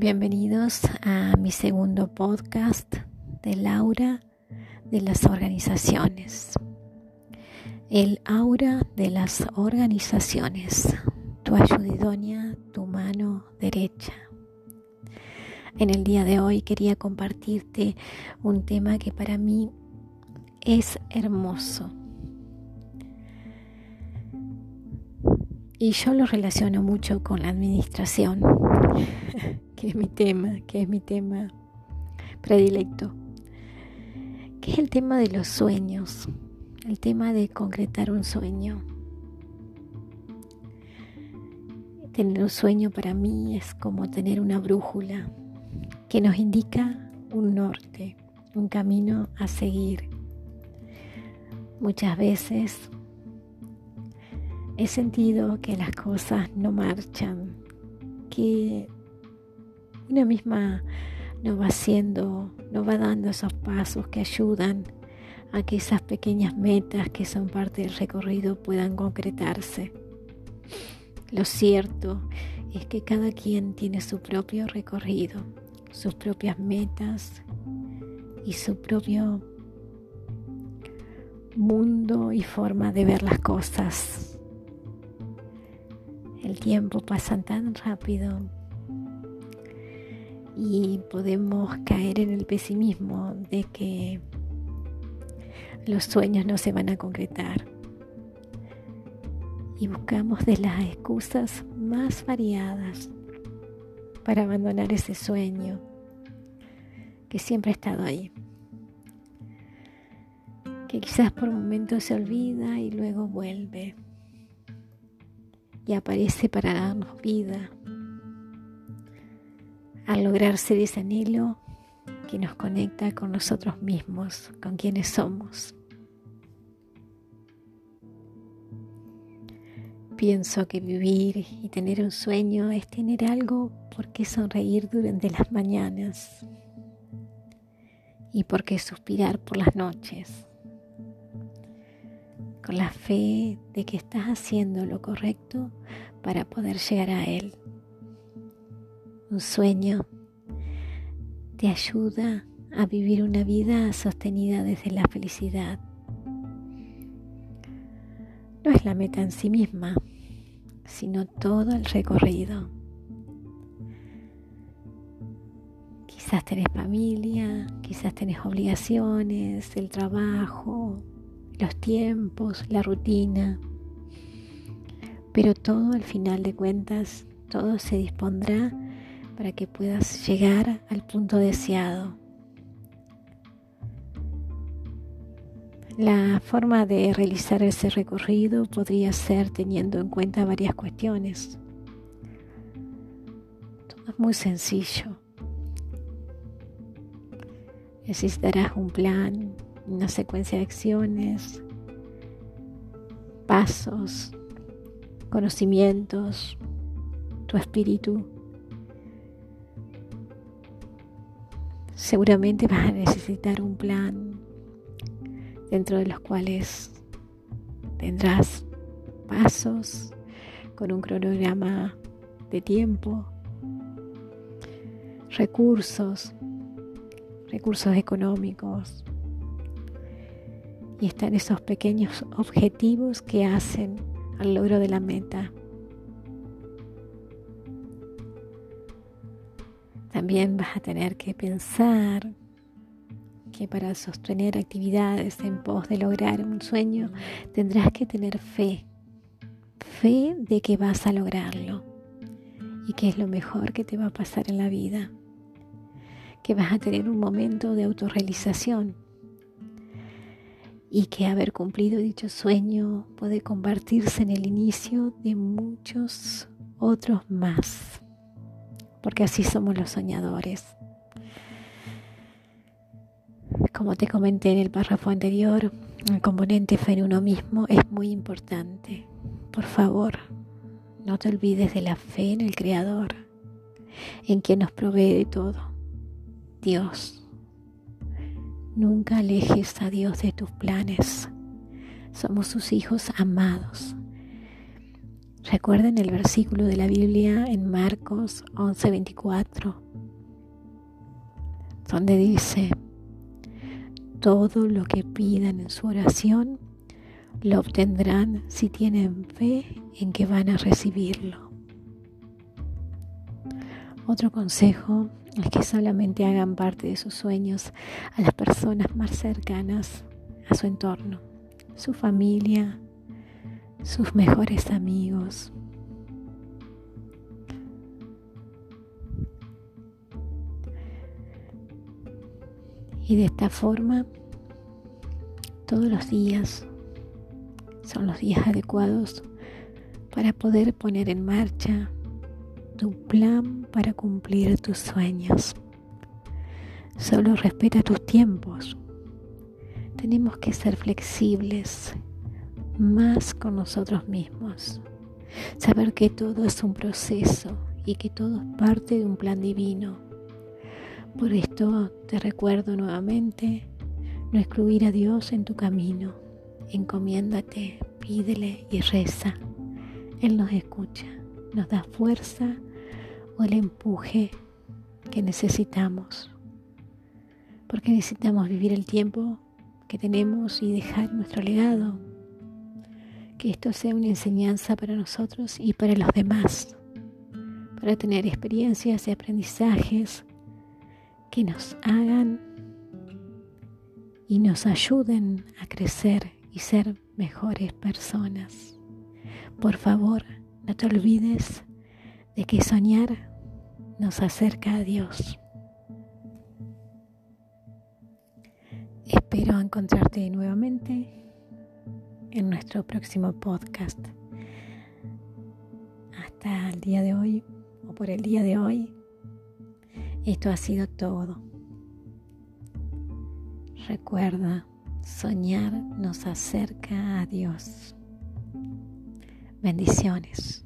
Bienvenidos a mi segundo podcast de Laura de las organizaciones. El aura de las organizaciones, tu ayudidonia, tu mano derecha. En el día de hoy quería compartirte un tema que para mí es hermoso. Y yo lo relaciono mucho con la administración que es mi tema, que es mi tema predilecto, que es el tema de los sueños, el tema de concretar un sueño. Tener un sueño para mí es como tener una brújula que nos indica un norte, un camino a seguir. Muchas veces he sentido que las cosas no marchan, que una misma nos va haciendo, nos va dando esos pasos que ayudan a que esas pequeñas metas que son parte del recorrido puedan concretarse. Lo cierto es que cada quien tiene su propio recorrido, sus propias metas y su propio mundo y forma de ver las cosas. El tiempo pasa tan rápido y podemos caer en el pesimismo de que los sueños no se van a concretar. Y buscamos de las excusas más variadas para abandonar ese sueño que siempre ha estado ahí. Que quizás por momentos se olvida y luego vuelve. Y aparece para darnos vida al lograrse ese anhelo que nos conecta con nosotros mismos, con quienes somos. Pienso que vivir y tener un sueño es tener algo por qué sonreír durante las mañanas y por qué suspirar por las noches, la fe de que estás haciendo lo correcto para poder llegar a él. Un sueño te ayuda a vivir una vida sostenida desde la felicidad. No es la meta en sí misma, sino todo el recorrido. Quizás tenés familia, quizás tenés obligaciones, el trabajo, los tiempos, la rutina, pero todo al final de cuentas, todo se dispondrá para que puedas llegar al punto deseado. La forma de realizar ese recorrido podría ser teniendo en cuenta varias cuestiones. Todo es muy sencillo. Necesitarás un plan, una secuencia de acciones, pasos, conocimientos, tu espíritu Seguramente vas a necesitar un plan dentro de los cuales tendrás pasos con un cronograma de tiempo, recursos, recursos económicos. Y están esos pequeños objetivos que hacen al logro de la meta. También vas a tener que pensar que para sostener actividades en pos de lograr un sueño tendrás que tener fe, fe de que vas a lograrlo y que es lo mejor que te va a pasar en la vida, que vas a tener un momento de autorrealización y que haber cumplido dicho sueño puede convertirse en el inicio de muchos otros más porque así somos los soñadores. Como te comenté en el párrafo anterior, el componente fe en uno mismo es muy importante. Por favor, no te olvides de la fe en el Creador, en quien nos provee de todo. Dios. Nunca alejes a Dios de tus planes. Somos sus hijos amados Recuerden el versículo de la Biblia en Marcos 11:24. donde dice, todo lo que pidan en su oración lo obtendrán si tienen fe en que van a recibirlo. Otro consejo es que solamente hagan parte de sus sueños a las personas más cercanas a su entorno, su familia, sus mejores amigos. Y de esta forma, todos los días son los días adecuados para poder poner en marcha tu plan para cumplir tus sueños. Solo respeta tus tiempos. Tenemos que ser flexibles más con nosotros mismos. Saber que todo es un proceso y que todo es parte de un plan divino. Por esto te recuerdo nuevamente no excluir a Dios en tu camino. Encomiéndate, pídele y reza. Él nos escucha, nos da fuerza o el empuje que necesitamos. Porque necesitamos vivir el tiempo que tenemos y dejar nuestro legado. Que esto sea una enseñanza para nosotros y para los demás. Para tener experiencias y aprendizajes que nos hagan y nos ayuden a crecer y ser mejores personas. Por favor, no te olvides de que soñar nos acerca a Dios. Espero encontrarte nuevamente en nuestro próximo podcast. Hasta el día de hoy o por el día de hoy, esto ha sido todo. Recuerda, soñar nos acerca a Dios. Bendiciones.